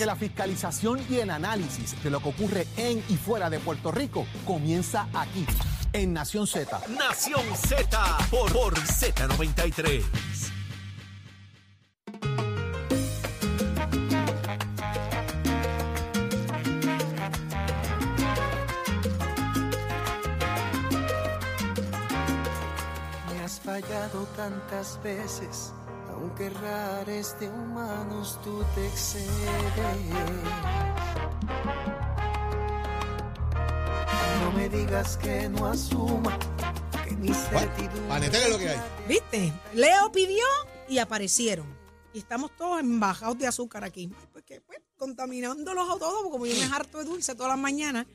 que la fiscalización y el análisis de lo que ocurre en y fuera de Puerto Rico comienza aquí, en Nación Z. Nación Z por, por Z93. Me has fallado tantas veces, aunque errares de humanos tú te excedes. No me digas que no asuma que mi certidumbre. Lo que hay. ¿Viste? Leo pidió y aparecieron. Y estamos todos embajados de azúcar aquí. Porque, pues, contaminándolos a todos, porque como yo me harto de dulce todas las mañanas.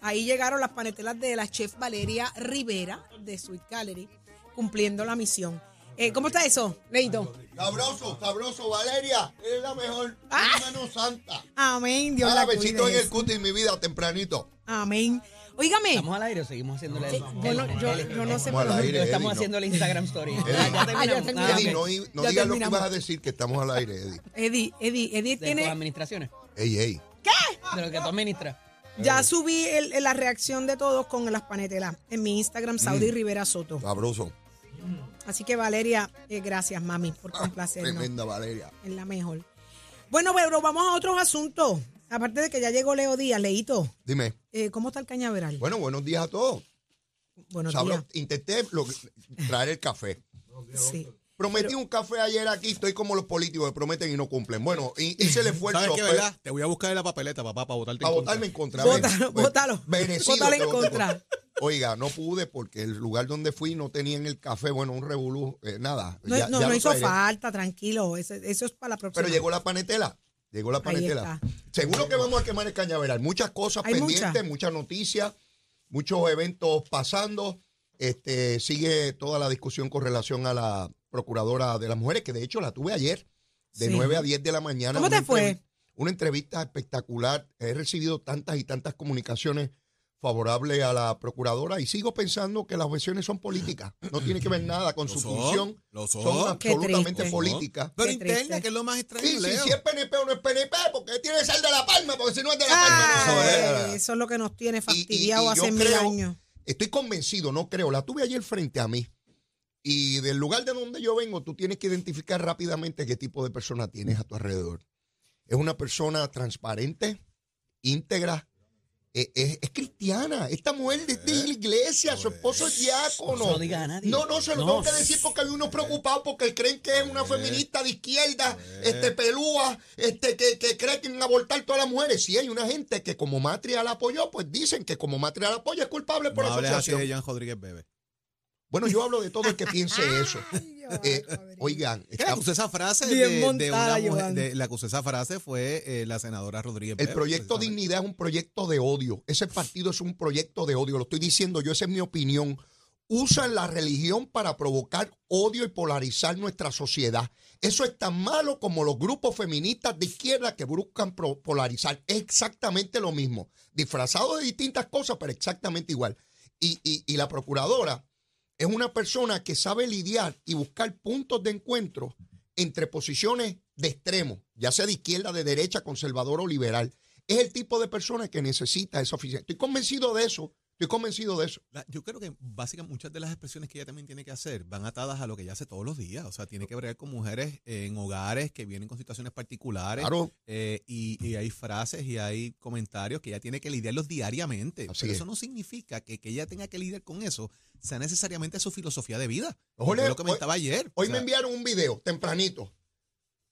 Ahí llegaron las panetelas de la chef Valeria Rivera de Sweet Gallery, cumpliendo la misión. Eh, ¿Cómo está eso, Leito? Sabroso, sabroso, Valeria. Es la mejor. Ah. Mi mano santa. Amén, Dios Cada la besito en el cuti en mi vida tempranito. Amén. Óigame, ¿Estamos al aire o seguimos haciendo el, yo no, yo, yo no sé Estamos al por aire, Eddie, estamos no. haciendo el Instagram Story. Eddie. Ya, terminamos. Ah, Eddie, no, no Ya digas lo que ibas a decir, que estamos al aire, Eddie. Eddie, Eddie, Eddie De tiene, administraciones. Ey, ey. De lo que tú administras. ya subí el- la reacción de todos con las panetelas en mi Instagram, Saudi Rivera Soto. Sabroso. Así que Valeria, eh, gracias mami por complacernos. Tremenda, Valeria. Es la mejor. Bueno, pero vamos a otros asuntos. Aparte de que ya llegó Leo Díaz, Leito, Dime. eh, ¿cómo está el cañaveral? Bueno, buenos días a todos. Buenos Sabro- días. intenté lo- traer el café. Sí. Prometí un café ayer aquí, estoy como los políticos que prometen y no cumplen. Bueno, y- hice el esfuerzo ¿Sabes qué, pero- verdad? Te voy a buscar en la papeleta, papá, para votarte para en contra. votarme en contra. Bótalo, bótalo. en contra. Oiga, no pude porque el lugar donde fui no tenían el café, bueno, un revolú, eh, nada. No, ya- no, ya no lo hizo traeré. falta, tranquilo. Eso, eso es para la próxima. Pero llegó la panetela. Llegó la panetela. Seguro que vamos a quemar el cañaveral. Muchas cosas Hay pendientes, muchas. noticias, muchos eventos pasando. Este sigue toda la discusión con relación a la procuradora de las mujeres, que de hecho la tuve ayer, de Sí. 9 a 10 de la mañana. ¿Cómo te fue? Una entrevista espectacular. He recibido tantas y tantas comunicaciones favorables a la procuradora y sigo pensando que las objeciones son políticas. No tiene que ver nada con su son, función. lo son. Absolutamente triste. políticas. Pero Qué interna, triste. que es lo más extraño, Sí, sí, Leo. si es PNP o no es PNP, porque tiene que ser de La Palma, porque si no es de La Palma, no Ay, es. eso es lo que nos tiene Y- y- fastidiado y hace mil años. Estoy convencido, no creo. La tuve ayer frente a mí. Y del lugar de donde yo vengo, tú tienes que identificar rápidamente qué tipo de persona tienes a tu alrededor. Es una persona transparente, íntegra, eh, es, es cristiana. Esta mujer es de la iglesia, su esposo es diácono. No se lo diga a nadie. No, no, se lo No. tengo que decir porque hay unos preocupados porque creen que es una feminista de izquierda, este pelúa, este que, que cree que en abortar todas las mujeres. Sí, hay una gente que como Matria la apoyó, pues dicen que como Matria la apoya es culpable por No hables así asociación. de Jan Rodríguez Bebe. Bueno, yo hablo de todo el que piense eso. Eh, oigan, Es que la esa frase de, de una mujer, de- la que usó esa frase fue eh, la senadora Rodríguez el proyecto. Dignidad es un proyecto de odio. Ese partido es un proyecto de odio. Lo estoy diciendo yo, esa es mi opinión. Usan la religión para provocar odio y polarizar nuestra sociedad. Eso es tan malo como los grupos feministas de izquierda que buscan polarizar. Es exactamente lo mismo. Disfrazado de distintas cosas, pero exactamente igual. Y, y- y la procuradora es una persona que sabe lidiar y buscar puntos de encuentro entre posiciones de extremo, ya sea de izquierda, de derecha, conservador o liberal. Es el tipo de persona que necesita esa oficina. Estoy convencido de eso. Estoy convencido de eso. La- yo creo que básicamente muchas de las expresiones que ella también tiene que hacer van atadas a lo que ella hace todos los días. O sea, tiene que bregar con mujeres en hogares que vienen con situaciones particulares. Claro. eh, y, y hay frases y hay comentarios que ella tiene que lidiarlos diariamente. Así Pero es. eso no significa que, que ella tenga que lidiar con eso sea necesariamente su filosofía de vida. Leo, lo comentaba ayer. Hoy O me enviaron un video tempranito.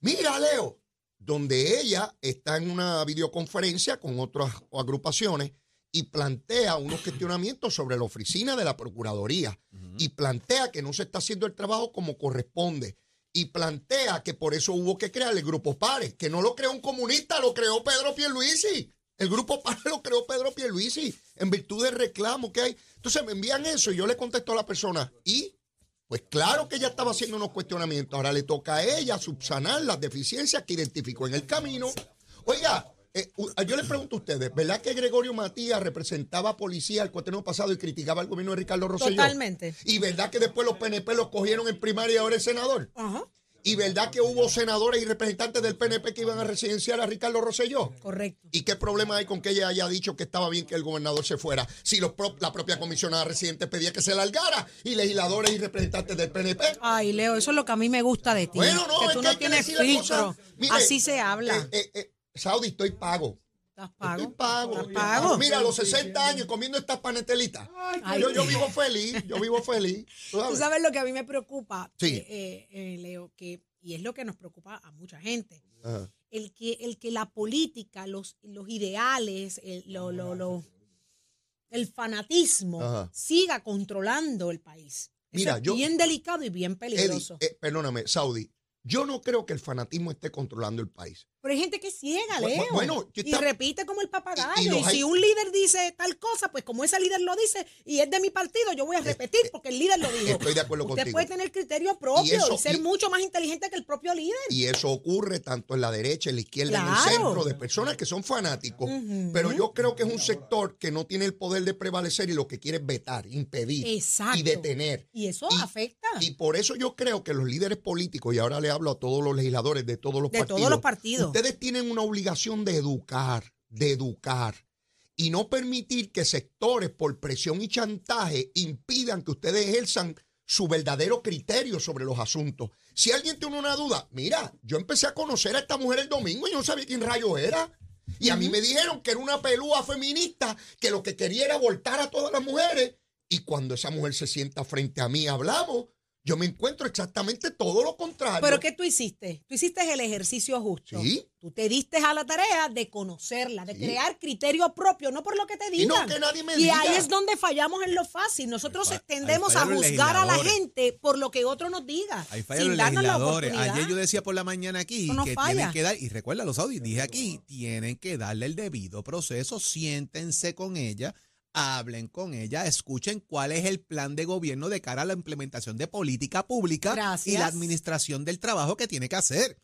Mira, Leo, donde ella está en una videoconferencia con otras agrupaciones y plantea unos cuestionamientos sobre la oficina de la Procuraduría y plantea que no se está haciendo el trabajo como corresponde y plantea que por eso hubo que crear el Grupo Pare, que no lo creó un comunista, lo creó Pedro Pierluisi. El Grupo Pare lo creó Pedro Pierluisi en virtud del reclamo que hay. Entonces me envían eso y yo le contesto a la persona, ¿y? Pues claro que ella estaba haciendo unos cuestionamientos. Ahora le toca a ella subsanar las deficiencias que identificó en el camino. Oiga, eh, u- yo les pregunto a ustedes, ¿verdad que Gregorio Matías representaba a policía el cuatreno pasado y criticaba al gobierno de Ricardo Rosselló? Totalmente. ¿Y verdad que después los PNP los cogieron en primaria y ahora es senador? Ajá. Y verdad que hubo senadores y representantes del PNP que iban a residenciar a Ricardo Rosselló. Correcto. ¿Y qué problema hay con que ella haya dicho que estaba bien que el gobernador se fuera? Si los pro- la propia comisionada residente pedía que se largara y legisladores y representantes del PNP. Ay, Leo, eso es lo que a mí me gusta de ti. Bueno, no, que es tú que no tienes filtro. Mire, Así se habla. Eh, eh, eh, Saudi, estoy pago. ¿Estás pago? Estoy pago. ¿Estás pago? Mira, a los 60 años comiendo estas panetelitas. Ay, yo, yo vivo feliz, yo vivo feliz. ¿tú Tú sabes? lo que a mí me preocupa, Sí. eh, eh, eh, Leo, que, y es lo que nos preocupa a mucha gente. Ajá. El que, el que la política, los, los ideales, el, lo- lo- lo- el fanatismo Ajá. siga controlando el país. Eso Mira, es yo- bien delicado y bien Eddie, peligroso. eh, perdóname, Saudi. Yo no creo que el fanatismo esté controlando el país. Pero hay gente que es ciega, Leo. bueno, yo y está- repite como el papagayo. Y- Y, y los hay- si un líder dice tal cosa, pues como ese líder lo dice y es de mi partido, yo voy a repetir porque el líder lo dijo. Estoy de acuerdo Usted contigo. puede tener criterio propio y, eso- ser mucho más inteligente que el propio líder. Y eso ocurre tanto en la derecha, en la izquierda, en el Claro. centro, de personas que son fanáticos. Pero yo creo que es un sector que no tiene el poder de prevalecer y lo que quiere es vetar, impedir Exacto. y detener. Y eso afecta. Y por eso yo creo que los líderes políticos, y ahora le hablo a todos los legisladores de todos los De partidos, todos los partidos. Ustedes tienen una obligación de educar, de educar. Y no permitir que sectores por presión y chantaje impidan que ustedes ejerzan su verdadero criterio sobre los asuntos. Si alguien tiene una duda, mira, yo empecé a conocer a esta mujer el domingo y yo no sabía quién rayo era. Y a mí me dijeron que era una pelúa feminista, que lo que quería era voltar a todas las mujeres. Y cuando esa mujer se sienta frente a mí, hablamos. Yo me encuentro exactamente todo lo contrario. Pero ¿qué tú hiciste? Tú hiciste el ejercicio justo. Sí. Tú te diste a la tarea de conocerla, de Sí. crear criterio propio, no por lo que te Y no digan. que nadie me Y diga. ahí es donde fallamos en lo fácil. Nosotros tendemos a juzgar a la gente por lo que otro nos diga. Ahí fallan sin los darnos la legisladores. oportunidad. Ayer yo decía por la mañana aquí no que falla. tienen que dar, y recuerda los audios, dije aquí, tienen que darle el debido proceso, siéntense con ella, hablen con ella, escuchen cuál es el plan de gobierno de cara a la implementación de política pública y la administración del trabajo que tiene que hacer.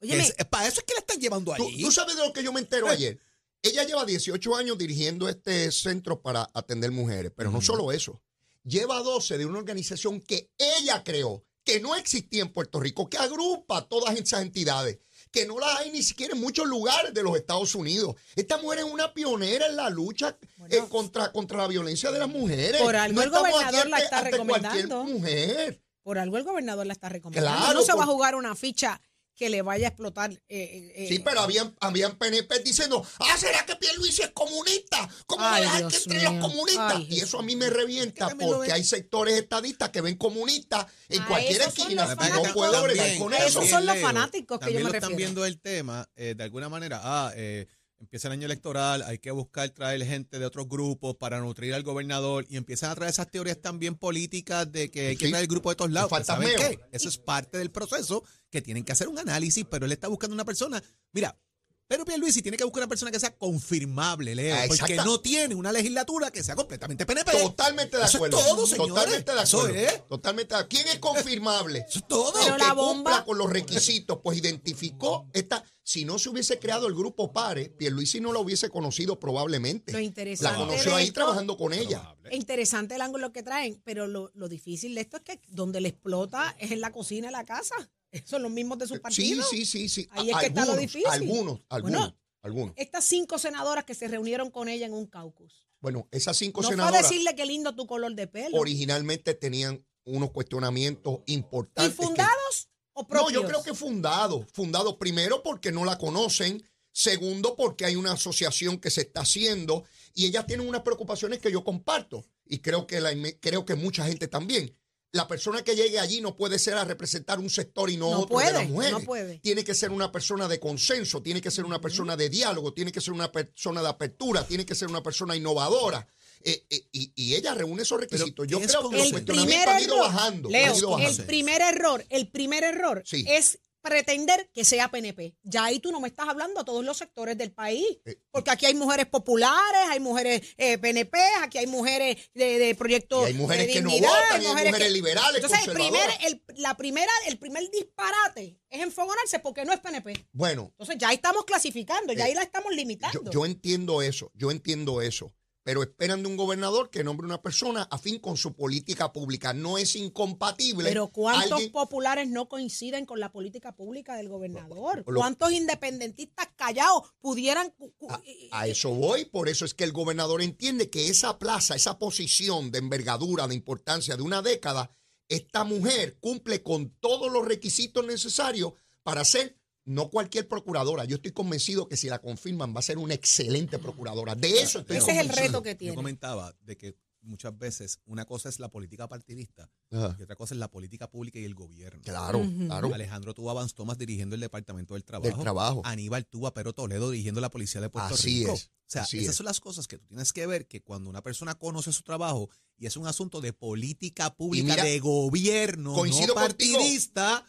Óyeme, Es- para eso es que la están llevando ¿Tú, ahí. tú sabes de lo que yo me entero Eh. ayer. Ella lleva 18 años dirigiendo este centro para atender mujeres, pero no solo eso. Lleva 12 de una organización que ella creó, que no existía en Puerto Rico, que agrupa todas esas entidades, que no las hay ni siquiera en muchos lugares de los Estados Unidos. Esta mujer es una pionera en la lucha eh, contra, contra la violencia de las mujeres. Por algo no el gobernador la está cualquier recomendando. mujer. por algo el gobernador la está recomendando. Claro, no se va a jugar una ficha que le vaya a explotar. eh, eh, eh, Sí, pero habían, habían PNP diciendo, ah, ¿será que Pierluisi es comunista? ¿Cómo va a dejar Dios que entre los comunistas? Ay, y eso a mí me revienta porque hay sectores estadistas que ven comunistas en A cualquier esos esquina. y No puedo bregar con Esos eso. también, son los fanáticos que yo también me lo están refiero. viendo el tema, eh, de alguna manera, ah, eh, empieza el año electoral, hay que buscar traer gente de otros grupos para nutrir al gobernador y empiezan a traer esas teorías también políticas de que hay que Sí. traer el grupo de todos lados. El Pues, ¿Saben fantasmeo. qué? Eso es parte del proceso que tienen que hacer un análisis, pero él está buscando una persona. Mira, pero Pierluisi tiene que buscar una persona que sea confirmable, Leo, Ah, porque no tiene una legislatura que sea completamente PNP. Totalmente de Eso es acuerdo. todo, señores. Totalmente de Eso acuerdo. es. Totalmente de- ¿Quién es confirmable? Eso es todo. Pero El la que bomba- cumpla con los requisitos, pues identificó esta. Si no se hubiese creado el grupo PARE, Pierluisi no la hubiese conocido probablemente. Lo interesante La conoció ahí esto- trabajando con ella. Es interesante el ángulo que traen, pero lo, lo difícil de esto es que donde le explota es en la cocina de la casa. Son los mismos de sus Sí, partidos. sí, sí, sí. Ahí es que está lo Algunos, difícil. Algunos, algunos, Bueno, algunos. Estas cinco senadoras que se reunieron con ella en un caucus. Bueno, esas cinco No senadoras decirle qué lindo tu color de pelo. originalmente tenían unos cuestionamientos ¿Y importantes. que- fundados o no, propios? yo creo que fundado. Fundado primero porque no la conocen. Segundo, porque hay una asociación que se está haciendo y ellas tienen unas preocupaciones que yo comparto y creo que, la, creo que mucha gente también. La persona que llegue allí no puede ser a representar un sector y no, No otro de puede, las mujeres. no puede. Tiene que ser una persona de consenso, tiene que ser una persona de diálogo, tiene que ser una persona de apertura, tiene que ser una persona innovadora. Eh, eh, y, y ella reúne esos requisitos. Yo ¿qué es creo que los El primer han ido error, bajando. Leo, han ido bajando. el primer error, el primer error Sí. es pretender que sea PNP. Ya ahí tú no me estás hablando a todos los sectores del país. Eh, Porque aquí hay mujeres populares, hay mujeres eh, PNP, aquí hay mujeres de, de proyectos hay mujeres de que no votan, hay mujeres que- liberales, Entonces, el primer, el, la primera, el primer disparate es enfogonarse porque no es PNP. Bueno, Entonces ya ahí estamos clasificando, ya Eh, ahí la estamos yo, limitando. yo entiendo eso, yo entiendo eso. Pero esperan de un gobernador que nombre una persona afín con su política pública. No es incompatible. Pero ¿cuántos alguien- populares no coinciden con la política pública del gobernador? Lo- ¿Cuántos independentistas callados pudieran... a eso voy, por eso es que el gobernador entiende que esa plaza, esa posición de envergadura, de importancia de una década, esta mujer cumple con todos los requisitos necesarios para ser no cualquier procuradora. Yo estoy convencido que si la confirman va a ser una excelente procuradora. De eso estoy Ese es el convencido. reto que Yo tiene. comentaba de que muchas veces una cosa es la política partidista Ajá. y otra cosa es la política pública y el gobierno. Claro, claro. Alejandro tuvo a Vance Thomas dirigiendo el Departamento del Trabajo. Del Trabajo. Aníbal tuvo a Pedro Toledo dirigiendo la Policía de Puerto Así Rico. es, O sea, así esas es. son las cosas que tú tienes que ver que cuando una persona conoce su trabajo y es un asunto de política pública, mira, de gobierno, coincido no partidista,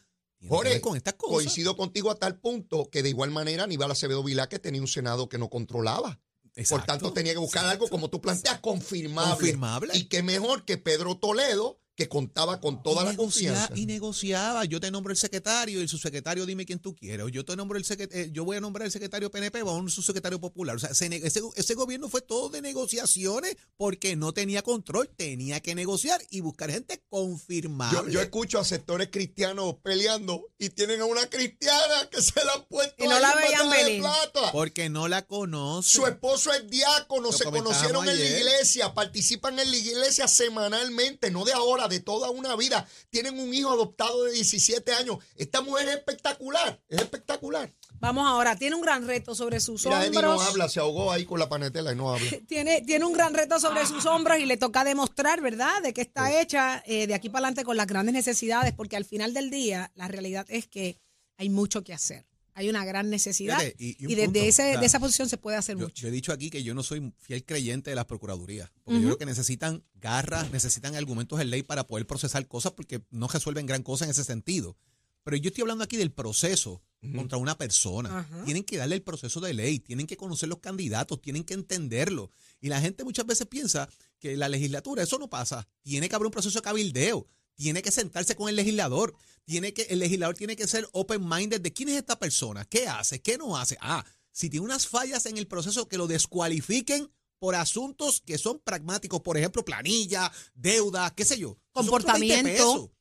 Jorge, ver con estas cosas. Coincido contigo a tal punto que de igual manera Aníbal Acevedo Vilá que tenía un Senado que no controlaba. Por Exacto. tanto, tenía que buscar algo, como tú planteas, confirmable. Confirmable. Y qué mejor que Pedro Toledo, que contaba con toda y la negocia- confianza. Y negociaba. Yo te nombro el secretario y el subsecretario dime quién tú quieres. O yo te nombro el secretario, yo voy a nombrar el secretario PNP, vamos a un subsecretario popular. O sea, ese, ese gobierno fue todo de negociaciones porque no tenía control, tenía que negociar y buscar gente confirmable. Yo, yo escucho a sectores cristianos peleando y tienen a una cristiana que se la han puesto Y no la veían de venir. plata. porque no la conoce. Su esposo es diácono, Lo se conocieron en la iglesia, participan en la iglesia semanalmente, no de ahora, de toda una vida. Tienen un hijo adoptado de 17 años. Esta mujer es espectacular, es espectacular. Vamos ahora, tiene un gran reto sobre sus Mira, Eddie hombros. no habla, se ahogó ahí con la panetela y no habla. Tiene, tiene un gran reto sobre sus hombros y le toca demostrar, ¿verdad?, de que está hecha eh, de aquí para adelante con las grandes necesidades, porque al final del día la realidad es que hay mucho que hacer. Hay una gran necesidad Fíjate, y- y un y, desde ese, de esa posición se puede hacer Yo, mucho. yo he dicho aquí que yo no soy fiel creyente de las procuradurías, porque yo creo que necesitan garras, necesitan argumentos en ley para poder procesar cosas, porque no resuelven gran cosa en ese sentido. Pero yo estoy hablando aquí del proceso contra una persona. Tienen que darle el proceso de ley, tienen que conocer los candidatos, tienen que entenderlo. Y la gente muchas veces piensa que la legislatura, eso no pasa. Tiene que haber un proceso de cabildeo. Tiene que sentarse con el legislador. Tiene que, el legislador tiene que ser open-minded de quién es esta persona, qué hace, qué no hace. Ah, si tiene unas fallas en el proceso que lo descualifiquen por asuntos que son pragmáticos, por ejemplo, planilla, deuda, qué sé yo. Esos son otros 20 Comportamiento.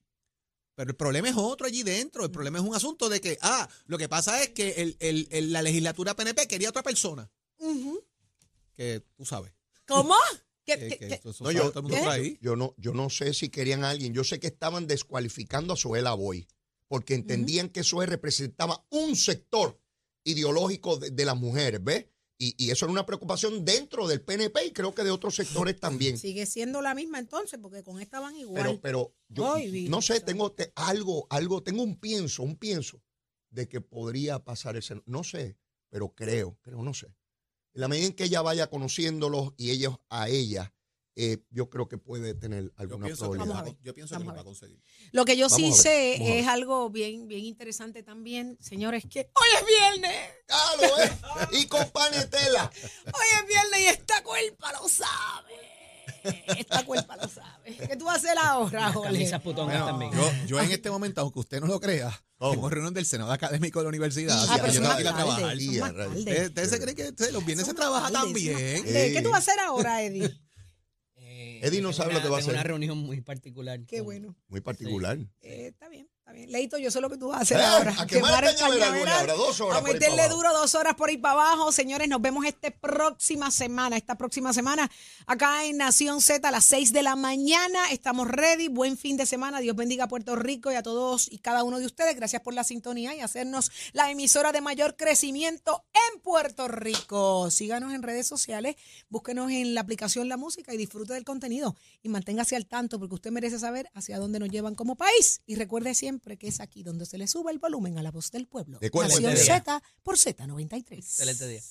Pero el problema es otro allí dentro. El problema es un asunto de que, ah, lo que pasa es que el- el- el- la legislatura PNP quería otra persona. Que tú sabes. ¿Cómo? Yo, todo el mundo ¿Qué? por ahí. yo no, yo no sé si querían a alguien. Yo sé que estaban descualificando a Zoela Boy porque entendían que Zoe representaba un sector ideológico de, de las mujeres, ¿ves? Y, y eso era una preocupación dentro del PNP y creo que de otros sectores también. Sigue siendo la misma entonces, porque con esta van igual. Pero, pero yo Ay, no sé, tengo te- algo, algo, tengo un pienso, un pienso de que podría pasar ese, no sé, pero creo, creo, no sé. En la medida en que ella vaya conociéndolos y ellos a ella, eh, yo creo que puede tener Yo alguna que, ver. con- yo pienso que lo va a conseguir. Lo que yo Vamos sí sé es algo bien, bien interesante también, señores, que hoy es viernes. Lo es. Y con panetela. Hoy es viernes y esta cuerpa lo sabe. Esta cuerpa lo sabe. ¿Qué tú vas a hacer ahora, Jorge? Camisas putongas también. Yo, yo en este momento, aunque usted no lo crea, ¿Cómo? tengo reunión del Senado Académico de la Universidad. Ah, así pero que yo son tengo más que ir a trabajar. son Y más a rayos. tarde. ¿Ustedes ustedes se creen que ustedes los viernes se trabaja más tardes. ¿Qué tú vas a hacer ahora, Eddie? Eh, Eddie no tengo sabe una- lo que va a hacer. una reunión muy particular. Qué con- bueno. Muy particular. Eh, está bien, bien. Leito, yo sé lo que tú vas a hacer Eh, ahora. a quemar el cañaveral, ahora dos horas A meterle duro dos horas por ahí para abajo. Señores, nos vemos esta próxima semana. Esta próxima semana acá en Nación Z a las 6 de la mañana. Estamos ready. Buen fin de semana. Dios bendiga a Puerto Rico y a todos y cada uno de ustedes. Gracias por la sintonía y hacernos la emisora de mayor crecimiento en Puerto Rico. Síganos en redes sociales, búsquenos en la aplicación La Música y disfrute del contenido. Y manténgase al tanto porque usted merece saber hacia dónde nos llevan como país. Y recuerde siempre que es aquí donde se le sube el volumen a la voz del pueblo. Recuerde, Nación. Z por Z93. Excelente día.